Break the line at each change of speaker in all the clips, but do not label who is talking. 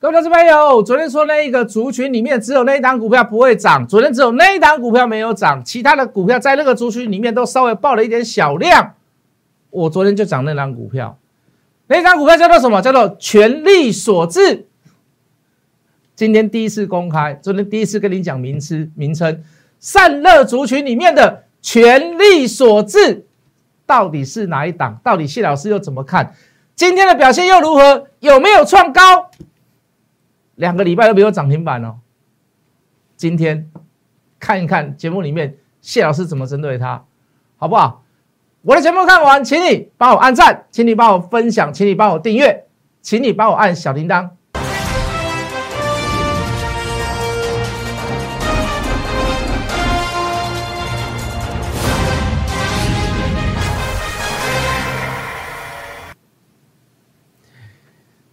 各位投资朋友，昨天说那一个族群里面只有那一档股票不会涨，昨天只有那一档股票没有涨，其他的股票在那个族群里面都稍微爆了一点小量。我昨天就涨那档股票，那档股票叫做什么？叫做权力所致。今天第一次公开，昨天第一次跟你讲名词名称，散热族群里面的权力所致到底是哪一档？到底谢老师又怎么看？今天的表现又如何？有没有创高？两个礼拜都没有涨停板哦。今天看一看节目里面谢老师怎么针对他，好不好？我的节目看完，请你帮我按赞，请你帮我分享，请你帮我订阅，请你帮我按小铃铛。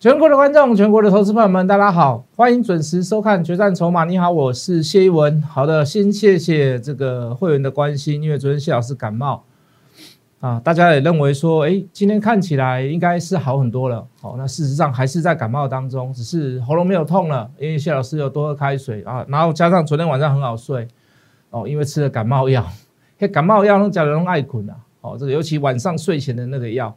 全国的观众，全国的投资朋友们，大家好，欢迎准时收看《决战筹码》。你好，我是谢一文。好的，先谢谢这个会员的关心，因为昨天谢老师感冒啊，大家也认为说，哎，今天看起来应该是好很多了。好，那事实上还是在感冒当中，只是喉咙没有痛了，因为谢老师有多喝开水啊，然后加上昨天晚上很好睡哦，因为吃了感冒药，感冒药能叫人爱困啊。哦，这个尤其晚上睡前的那个药。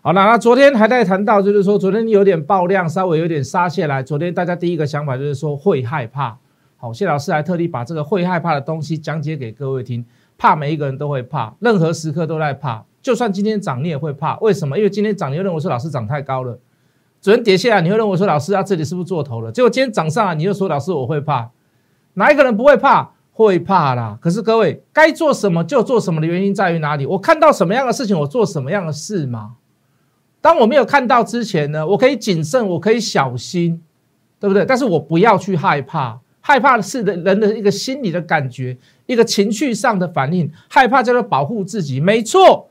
好了，那昨天还在谈到，就是说昨天有点爆量，稍微有点杀下来。昨天大家第一个想法就是说会害怕。好，谢老师还特地把这个会害怕的东西讲解给各位听。怕每一个人都会怕，任何时刻都在怕。就算今天涨你也会怕，为什么？因为今天涨你会认为说老师涨太高了。昨天跌下来你会认为说老师啊这里是不是做头了？结果今天涨上来你又说老师我会怕。哪一个人不会怕？会怕啦。可是各位该做什么就做什么的原因在于哪里？我看到什么样的事情我做什么样的事吗？当我没有看到之前呢，我可以谨慎，我可以小心，对不对？但是我不要去害怕，害怕的是的人的一个心理的感觉，一个情绪上的反应。害怕叫做保护自己，没错。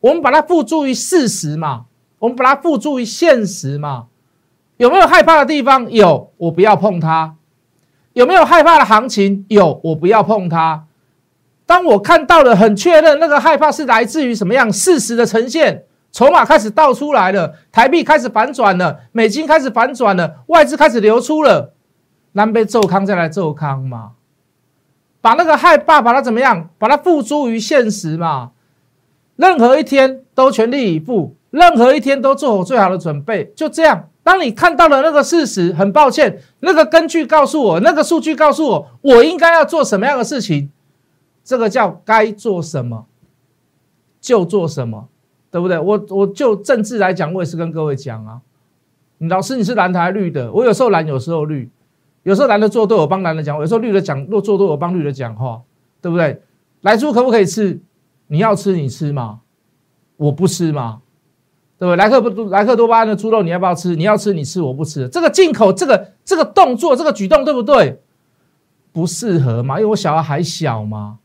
我们把它付诸于事实嘛，我们把它付诸于现实嘛。有没有害怕的地方？有，我不要碰它。有没有害怕的行情？有，我不要碰它。当我看到了，很确认那个害怕是来自于什么样事实的呈现。筹码开始倒出来了，台币开始反转了，美金开始反转了，外资开始流出了，南北奏康再来奏康嘛，把那个害怕把它怎么样，把它付诸于现实嘛，任何一天都全力以赴，任何一天都做好最好的准备，就这样。当你看到了那个事实，很抱歉，那个根据告诉我，那个数据告诉我，我应该要做什么样的事情，这个叫该做什么就做什么。对不对？我我就政治来讲，我也是跟各位讲啊。老师，你是蓝台绿的，我有时候蓝，有时候绿，有时候蓝的做对，我帮蓝的讲；有时候绿的讲，若做对，我帮绿的讲话，对不对？来猪可不可以吃？你要吃你吃嘛，我不吃嘛，对不对？莱克不莱克多巴胺的猪肉你要不要吃？你要吃你吃，我不吃。这个进口这个这个动作这个举动对不对？不适合嘛，因为我小孩还小嘛。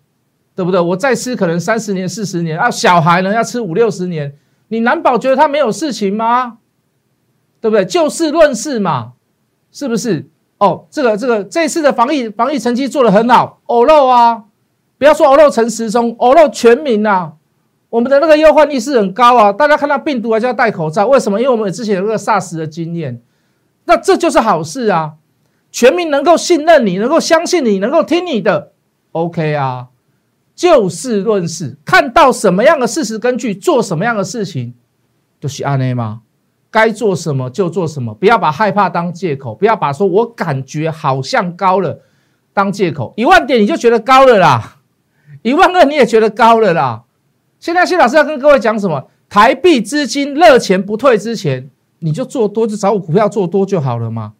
对不对？我再吃可能三十年、四十年啊，小孩呢要吃五六十年，你难保觉得他没有事情吗？对不对？就事论事嘛，是不是？哦，这个这个这次的防疫防疫成绩做得很好，欧肉啊，不要说欧肉陈时中，欧肉全民啊，我们的那个忧患意识很高啊，大家看到病毒还是要戴口罩，为什么？因为我们之前有那个 SARS 的经验，那这就是好事啊，全民能够信任你，能够相信你，能够听你的，OK 啊。就事论事，看到什么样的事实根据做什么样的事情，就是安内吗？该做什么就做什么，不要把害怕当借口，不要把说我感觉好像高了当借口。一万点你就觉得高了啦，一万二你也觉得高了啦。现在谢老师要跟各位讲什么？台币资金热钱不退之前，你就做多，就找我股票做多就好了嘛。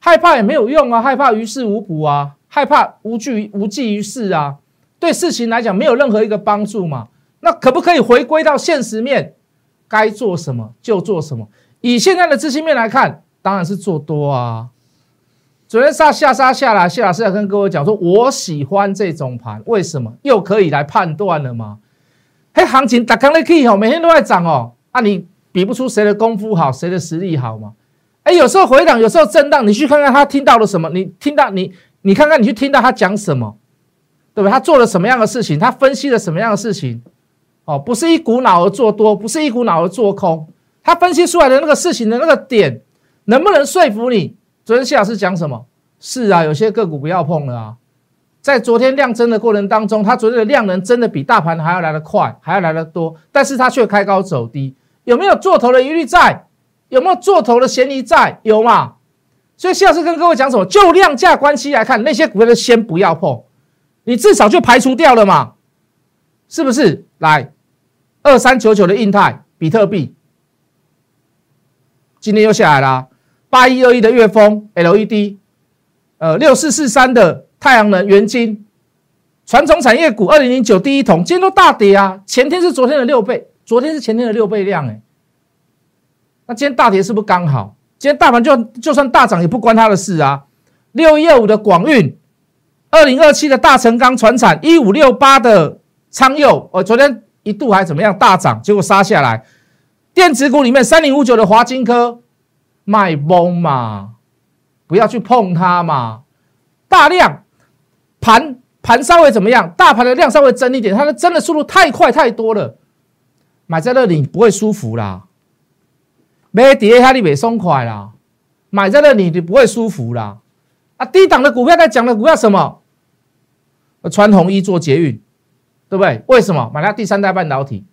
害怕也没有用啊，害怕于事无补啊，害怕无惧无济于事啊。对事情来讲没有任何一个帮助嘛？那可不可以回归到现实面？该做什么就做什么。以现在的资金面来看，当然是做多啊。昨天杀下杀下来，谢老师要跟各位讲说，我喜欢这种盘，为什么？又可以来判断了吗？嘿，行情打开了可以哦，每天都在涨哦。啊，你比不出谁的功夫好，谁的实力好吗？哎，有时候回档，有时候震荡，你去看看他听到了什么？你听到你，你看看你去听到他讲什么？对不对？他做了什么样的事情？他分析了什么样的事情？哦，不是一股脑儿做多，不是一股脑儿做空。他分析出来的那个事情的那个点，能不能说服你？昨天谢老师讲什么？是啊，有些个股不要碰了啊。在昨天量增的过程当中，它昨天的量能真的比大盘还要来得快，还要来得多，但是它却开高走低，有没有做头的疑虑在？有没有做头的嫌疑在？有嘛？所以谢老师跟各位讲什么？就量价关系来看，那些股票先不要碰，你至少就排除掉了嘛，是不是？来，二三九九的印泰比特币，今天又下来了。八一二一的月峰 LED，呃，六四四三的太阳能元晶，传统产业股二零零九第一桶，今天都大跌啊！前天是昨天的六倍，昨天是前天的六倍量，哎。那今天大跌是不是刚好？今天大盘就就算大涨也不关他的事啊。六一二五的广运，二零二七的大成钢船产，一五六八的昌佑，我，昨天一度还怎么样大涨，结果杀下来。电子股里面三零五九的华金科卖崩嘛，不要去碰它嘛。大量盘盘稍微怎么样？大盘的量稍微增一点，它的增的速度太快太多了，买在那里不会舒服啦。买跌它你没松快啦，买在那里你不会舒服啦。啊，低档的股票在讲的股票什么？穿红衣做捷运，对不对？为什么买它第三代半导体？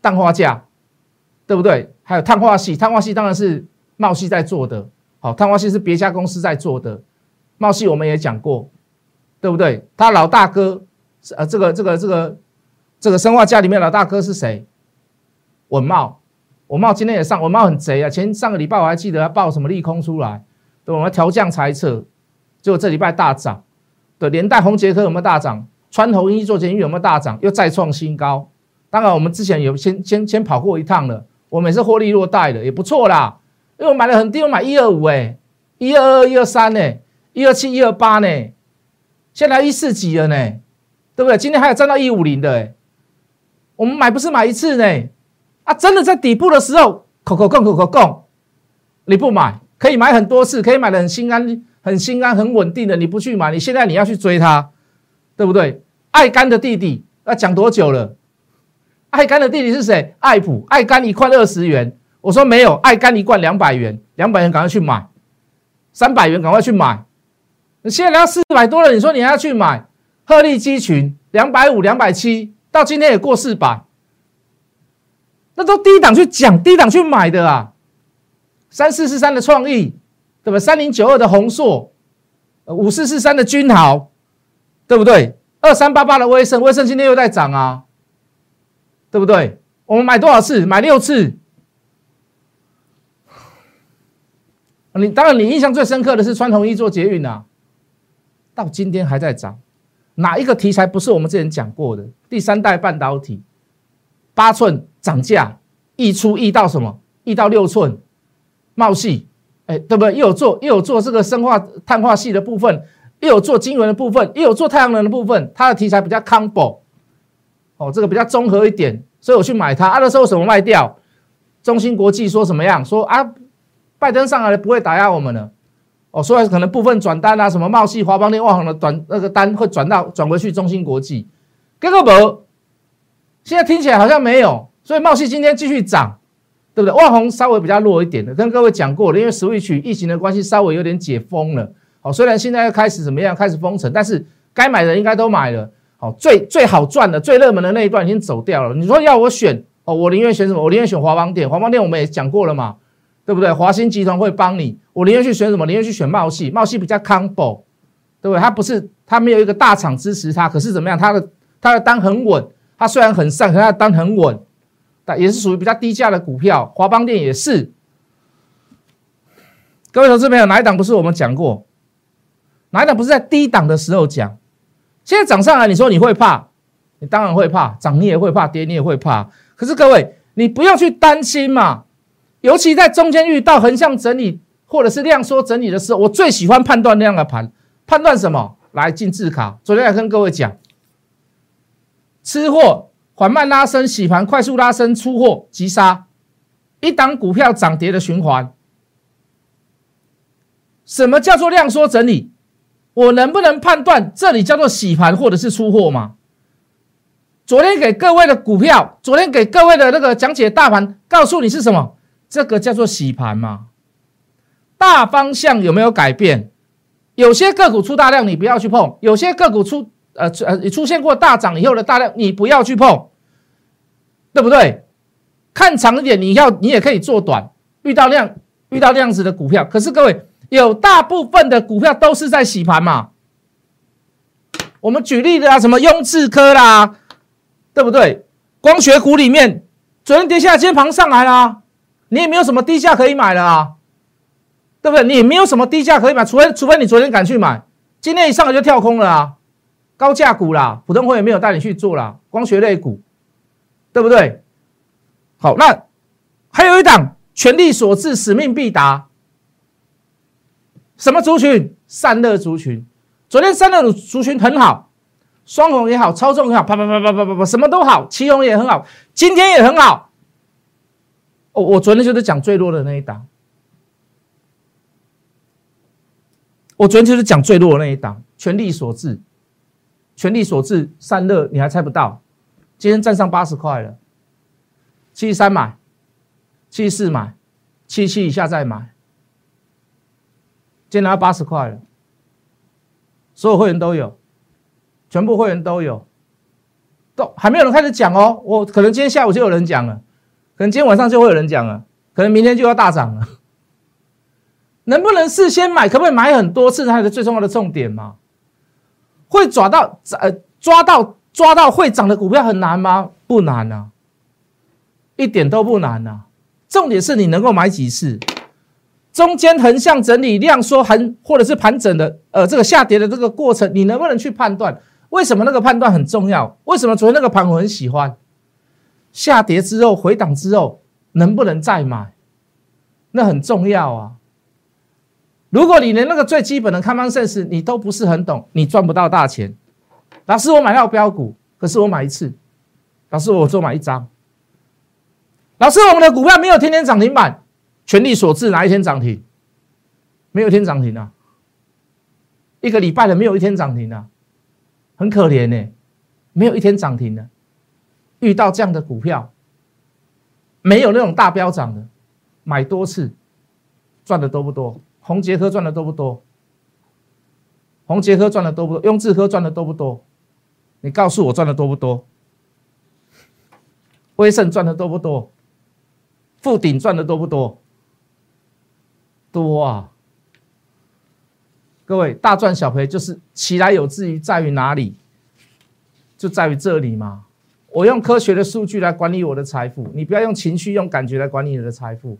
氮化镓，对不对？还有碳化系，碳化系当然是茂系在做的。好，碳化系是别家公司在做的，茂系我们也讲过，对不对？他老大哥，呃，这个这个这个这个生化家里面老大哥是谁？文茂。我茂今天也上，我茂很贼啊！前上个礼拜我还记得他报什么利空出来，对，我们调降猜测，结果这礼拜大涨，的，连带红杰科有没有大涨？川头一做监狱有没有大涨？又再创新高。当然我们之前有先先先跑过一趟了，我们也是获利落袋的，也不错啦。因为我买了很低，我买一二五哎，一二二一二三呢，一二七一二八呢，现在一四几了呢，对不对？今天还有涨到一五零的哎，我们买不是买一次呢。啊，真的在底部的时候，口口供口口供，你不买可以买很多次，可以买的很心安、很心安、很稳定的，你不去买，你现在你要去追它，对不对？爱肝的弟弟要讲多久了？爱肝的弟弟是谁？爱普，爱肝一罐二十元，我说没有，爱肝一罐两百元，两百元赶快去买，三百元赶快去买，你现在要四百多了，你说你还要去买？鹤立鸡群，两百五、两百七，到今天也过四百。那都低档去讲，低档去买的啊，三四四三的创意，对吧？三零九二的宏硕，五四四三的君豪，对不对？二三八八的威盛，威盛今天又在涨啊，对不对？我们买多少次？买六次。你当然，你印象最深刻的是穿红衣做捷运啊，到今天还在涨。哪一个题材不是我们之前讲过的？第三代半导体。八寸涨价，溢出溢到什么？溢到六寸，茂系，哎，对不对？又有做又有做这个生化碳化系的部分，又有做晶圆的部分，又有做太阳能的部分，它的题材比较 combo，哦，这个比较综合一点，所以我去买它。啊，那时候什么卖掉？中芯国际说什么样？说啊，拜登上来了不会打压我们了，哦，所以可能部分转单啊，什么茂系、华邦电、万行的转那个单会转到转回去中芯国际，这个不。现在听起来好像没有，所以茂系今天继续涨，对不对？万宏稍微比较弱一点的，跟各位讲过了，因为 Switch 疫情的关系，稍微有点解封了。好，虽然现在开始怎么样，开始封城，但是该买的应该都买了。好，最最好赚的、最热门的那一段已经走掉了。你说要我选哦，我宁愿选什么？我宁愿选华邦店。华邦店我们也讲过了嘛，对不对？华兴集团会帮你，我宁愿去选什么？宁愿去选茂系，茂系比较 combo，对不对？它不是它没有一个大厂支持它，可是怎么样？它的它的单很稳。它虽然很上，可它单很稳，但也是属于比较低价的股票。华邦电也是。各位投资朋友，哪一档不是我们讲过？哪一档不是在低档的时候讲？现在涨上来，你说你会怕？你当然会怕，涨你也会怕，跌你也会怕。可是各位，你不要去担心嘛。尤其在中间遇到横向整理或者是量缩整理的时候，我最喜欢判断那样的盘。判断什么？来进字卡。昨天还跟各位讲。吃货缓慢拉升，洗盘快速拉升，出货急杀，一档股票涨跌的循环。什么叫做量缩整理？我能不能判断这里叫做洗盘或者是出货吗？昨天给各位的股票，昨天给各位的那个讲解大盘，告诉你是什么？这个叫做洗盘吗？大方向有没有改变？有些个股出大量，你不要去碰；有些个股出呃呃出现过大涨以后的大量，你不要去碰，对不对？看长一点，你要你也可以做短。遇到量遇到量子的股票，可是各位有大部分的股票都是在洗盘嘛？我们举例的啊，什么雍智科啦，对不对？光学股里面，昨天跌下来，今天盘上来了，你也没有什么低价可以买了啊。对不对？你没有什么低价可以买，除非除非你昨天敢去买，今天一上来就跳空了啊！高价股啦，普通会员没有带你去做啦，光学类股，对不对？好，那还有一档全力所致，使命必达，什么族群？散热族群。昨天散热族群很好，双红也好，超重也好，啪啪啪啪啪啪啪，什么都好，旗红也很好，今天也很好。哦，我昨天就是讲最弱的那一档。我昨天就是讲最弱的那一档，全力所致，全力所致散热，你还猜不到？今天站上八十块了，七十三买，七十四买，七七以下再买，今天拿八十块了，所有会员都有，全部会员都有，都还没有人开始讲哦，我可能今天下午就有人讲了，可能今天晚上就会有人讲了，可能明天就要大涨了。能不能事先买？可不可以买很多次？它的最重要的重点嘛？会抓到呃抓到抓到会涨的股票很难吗？不难啊，一点都不难啊。重点是你能够买几次？中间横向整理、量缩横或者是盘整的呃这个下跌的这个过程，你能不能去判断？为什么那个判断很重要？为什么昨天那个盘我很喜欢？下跌之后回档之后能不能再买？那很重要啊。如果你连那个最基本的 common sense 你都不是很懂，你赚不到大钱。老师，我买到标股，可是我买一次。老师，我做买一张。老师，我们的股票没有天天涨停板，全力所致，哪一天涨停？没有一天涨停啊！一个礼拜的没有一天涨停啊，很可怜呢，没有一天涨停的。遇到这样的股票，没有那种大标涨的，买多次赚的多不多？红杰科赚的多不多？红杰科赚的多不多？雍智科赚的多不多？你告诉我赚的多不多？威盛赚的多不多？富鼎赚的多不多？多啊！各位大赚小赔就是起来有志于在于哪里？就在于这里嘛！我用科学的数据来管理我的财富，你不要用情绪、用感觉来管理你的财富。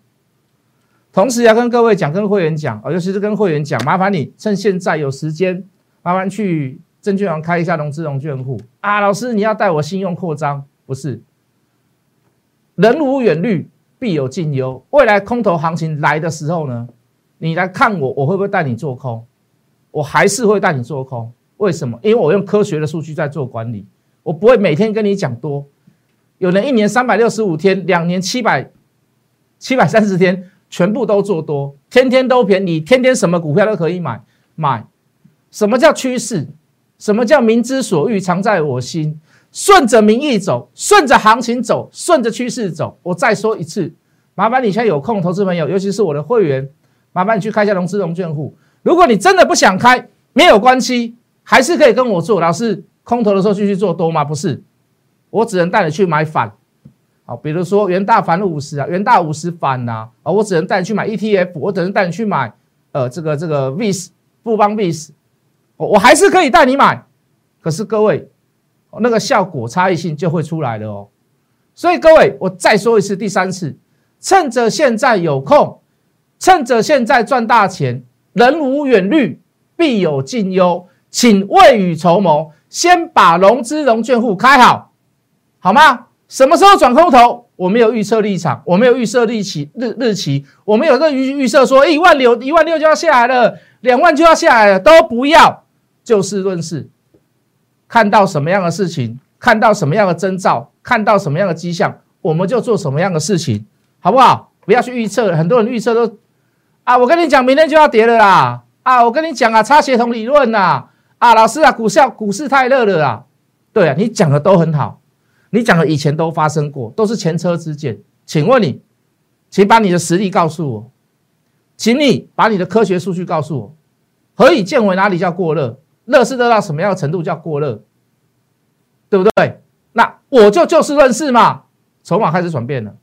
同时要跟各位讲，跟会员讲，哦，尤其是跟会员讲，麻烦你趁现在有时间，麻烦去证券行开一下融资融券户啊。老师，你要带我信用扩张？不是，人无远虑，必有近忧。未来空头行情来的时候呢，你来看我，我会不会带你做空？我还是会带你做空。为什么？因为我用科学的数据在做管理，我不会每天跟你讲多。有人一年三百六十五天，两年七百七百三十天。全部都做多，天天都便宜，天天什么股票都可以买买。什么叫趋势？什么叫民之所欲，常在我心？顺着民意走，顺着行情走，顺着趋势走。我再说一次，麻烦你现在有空，投资朋友，尤其是我的会员，麻烦你去开一下融资融券户。如果你真的不想开，没有关系，还是可以跟我做。老师，空头的时候继续做多吗？不是，我只能带你去买反。好，比如说元大反五十啊，元大五十反呐，啊，我只能带你去买 ETF，我只能带你去买，呃，这个这个 VIS 富邦 VIS，我我还是可以带你买，可是各位，那个效果差异性就会出来了哦。所以各位，我再说一次，第三次，趁着现在有空，趁着现在赚大钱，人无远虑，必有近忧，请未雨绸缪，先把融资融券户开好，好吗？什么时候转空头？我没有预测立场，我没有预设日期日日期，我没有这预预测说一万六一万六就要下来了，两万就要下来了，都不要，就事论事。看到什么样的事情，看到什么样的征兆，看到什么样的迹象，我们就做什么样的事情，好不好？不要去预测，很多人预测都啊，我跟你讲，明天就要跌了啦，啊，我跟你讲啊，差协同理论呐，啊，老师啊，股市股市太热了啦，对啊，你讲的都很好。你讲的以前都发生过，都是前车之鉴。请问你，请把你的实力告诉我。请你把你的科学数据告诉我，何以见为哪里叫过热？热是热到什么样的程度叫过热？对不对？那我就就事论事嘛。筹码开始转变了，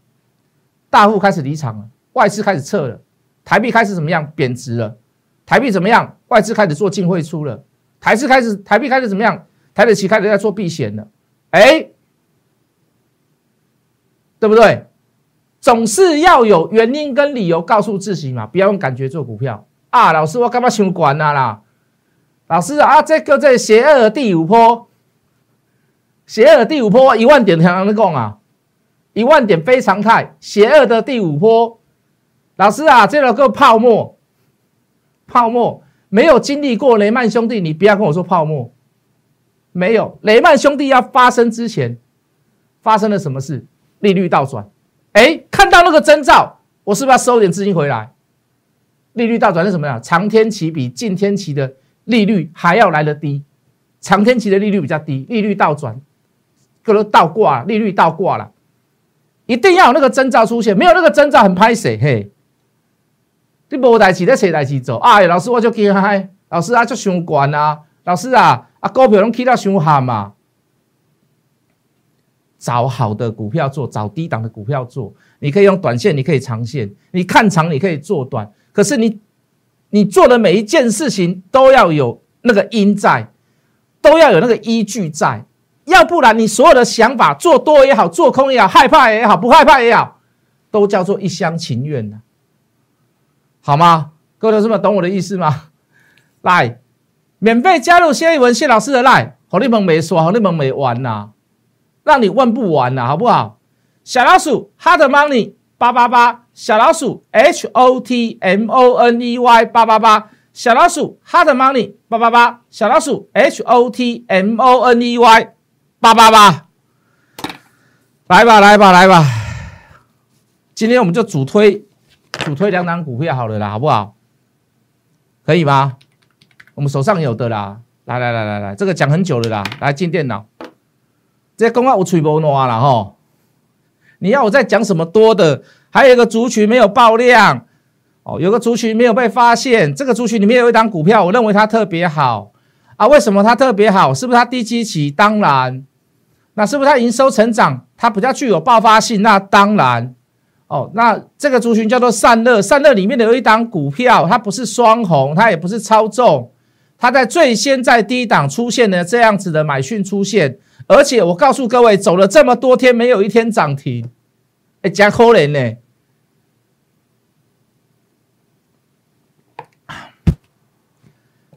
大户开始离场了，外资开始撤了，台币开始怎么样贬值了？台币怎么样？外资开始做净汇出了，台资开始台币开始怎么样？台北期开始在做避险了，哎，对不对？总是要有原因跟理由告诉自己嘛，不要用感觉做股票啊！老师，我干嘛想管啊啦？老师啊，这个在邪恶的第五波，邪恶的第五波一万点常常在讲啊，一万点非常态，邪恶的第五波。老师啊，这个泡沫，泡沫没有经历过雷曼兄弟，你不要跟我说泡沫。没有雷曼兄弟要发生之前，发生了什么事？利率倒转，哎，看到那个征兆，我是不是要收点资金回来？利率倒转是什么呀？长天期比近天期的利率还要来得低，长天期的利率比较低，利率倒转，可能倒挂，利率倒挂了，一定要有那个征兆出现，没有那个征兆很拍谁？嘿，你无代志在找代志做，哎，老师我就惊嗨，老师啊就伤管啊，老师啊。啊，股票拢起到凶悍嘛，找好的股票做，找低档的股票做。你可以用短线，你可以长线，你看长你可以做短。可是你你做的每一件事情都要有那个因在，都要有那个依据在，要不然你所有的想法做多也好，做空也好，害怕也好，不害怕也好，都叫做一厢情愿的，好吗？各位同事们，懂我的意思吗？来。免费加入谢一文谢老师的 line，好你们没说，好你们没完呐，让你问不完了，好不好？小老鼠 hard money 八八八，小老鼠 h o t m o n e y 八八八，小老鼠 hard money 八八八，小老鼠 h o t m o n e y 八八八，来吧来吧来吧，今天我们就主推主推两档股票好了啦，好不好？可以吗？我们手上有的啦，来来来来来，这个讲很久了啦，来进电脑。这公告我吹波诺了哈，你要我再讲什么多的？还有一个族群没有爆量哦，有个族群没有被发现，这个族群里面有一档股票，我认为它特别好啊。为什么它特别好？是不是它低基期？当然，那是不是它营收成长？它比较具有爆发性？那当然哦。那这个族群叫做散热，散热里面的有一档股票，它不是双红，它也不是超重。它在最先在低档出现的这样子的买讯出现，而且我告诉各位，走了这么多天，没有一天涨停，哎，加可怜呢，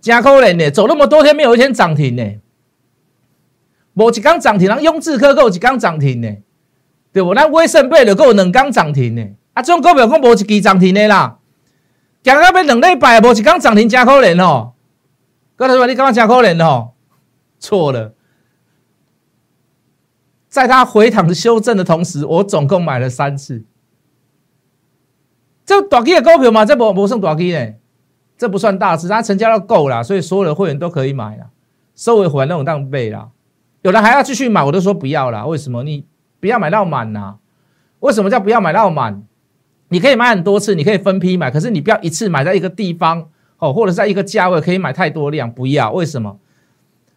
加可怜呢，走那么多天没有一天涨停呢，无一刚涨停，人雍智科够一刚涨停呢，对不？那威盛贝就够两刚涨停呢，啊，这种股票讲无一支涨停的啦，行到要两礼拜无一刚涨停，加可怜哦。刚才说你刚刚讲可怜哦，错了。在它回档修正的同时，我总共买了三次。这短期的股票嘛，这不不算短期呢，这不算大事，它成交量够了，所以所有的会员都可以买了，收尾回来那种当备了。有人还要继续买，我都说不要了。为什么？你不要买到满呐？为什么叫不要买到满？你可以买很多次，你可以分批买，可是你不要一次买在一个地方。哦，或者在一个价位可以买太多量，不要。为什么？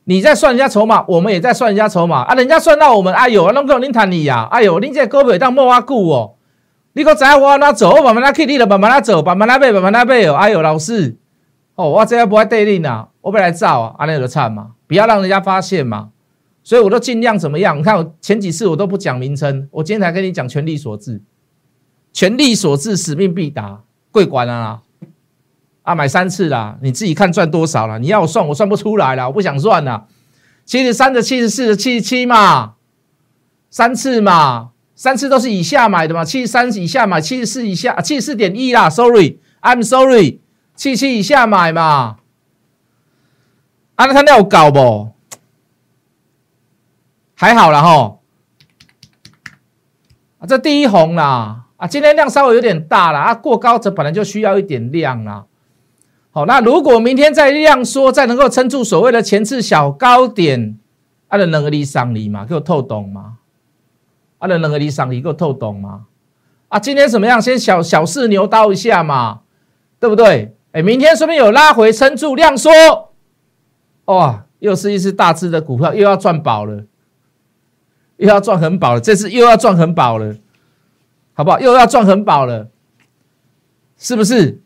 你在算人家筹码，我们也在算人家筹码啊。人家算到我们，哎呦，那个恁谈你呀，哎呦，恁这胳膊当莫阿久哦。你可知我哪走？我慢慢来去，你就慢慢来走，慢慢来背，慢慢来背哦。哎呦，老师，哦，我这样不爱对你呐，我不来造啊，安尼就惨嘛，不要让人家发现嘛。所以我都尽量怎么样？你看我前几次我都不讲名称，我今天才跟你讲权力所致，权力所致，使命必达，贵官啊。啊，买三次啦，你自己看赚多少了？你要我算，我算不出来了，我不想算了。七十三的、七十四的、七十七嘛，三次嘛，三次都是以下买的嘛，七十三以下买，七十四以下，七十四点一啦，sorry，I'm sorry，七七以下买嘛。啊，那他那有搞不？还好了哈。啊，这第一红啦，啊，今天量稍微有点大了啊，过高则本来就需要一点量啦。好，那如果明天再量缩，再能够撑住所谓的前次小高点，啊，的能力上离嘛，给我透懂吗？啊，的能力上离给我透懂吗？啊，今天怎么样？先小小试牛刀一下嘛，对不对？哎，明天说不定有拉回撑住量缩，哇，又是一只大只的股票，又要赚饱了，又要赚很饱了，这次又要赚很饱了，好不好？又要赚很饱了，是不是？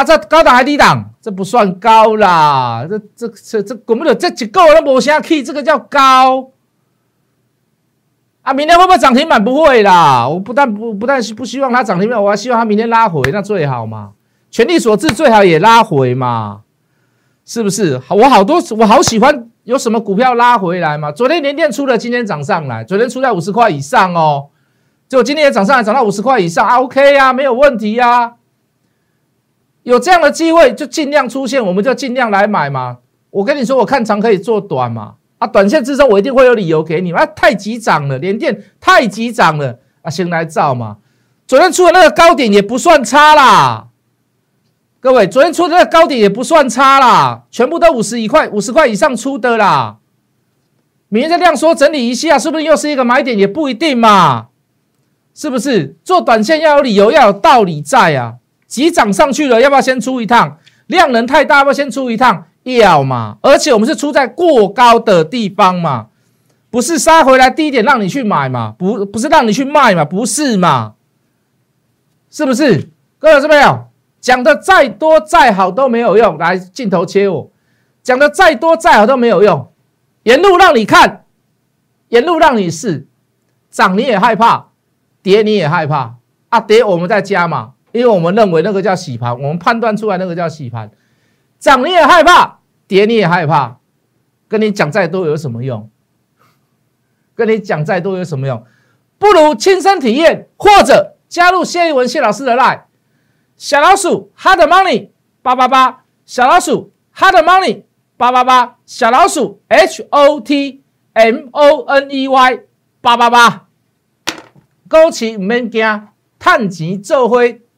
啊，这高档还低档？这不算高啦，这这这这根本就这几个都没啥气，这个叫高。啊，明天会不会涨停板？不会啦，我不但不不但不希望它涨停板，我还希望它明天拉回，那最好嘛。全力所致，最好也拉回嘛，是不是？我好多我好喜欢有什么股票拉回来嘛。昨天连电出了，今天涨上来，昨天出在五十块以上哦，结果今天也涨上来，涨到五十块以上啊，OK 呀，没有问题呀。有这样的机会就尽量出现，我们就尽量来买嘛。我跟你说，我看长可以做短嘛。啊，短线之中我一定会有理由给你。啊，太急涨了，连电太急涨了啊，先来造嘛。昨天出的那个高点也不算差啦，各位，昨天出的那个高点也不算差啦，全部都五十一块、五十块以上出的啦。明天再量说整理一下，是不是又是一个买点？也不一定嘛，是不是？做短线要有理由，要有道理在啊。急涨上去了，要不要先出一趟？量能太大，要不要先出一趟？要嘛！而且我们是出在过高的地方嘛，不是杀回来低点让你去买嘛？不，不是让你去卖嘛？不是嘛？是不是？各位是没有？讲的再多再好都没有用。来，镜头切我，讲的再多再好都没有用。沿路让你看，沿路让你试，涨你也害怕，跌你也害怕啊！跌我们再加嘛。因为我们认为那个叫洗盘，我们判断出来那个叫洗盘，涨你也害怕，跌你也害怕，跟你讲再多有什么用？跟你讲再多有什么用？不如亲身体验，或者加入谢一文谢老师的 line，小老鼠 hard money 八八八，小老鼠 hard money 八八八，小老鼠 h o t m o n e y 八八八，高起唔免惊，探钱做花。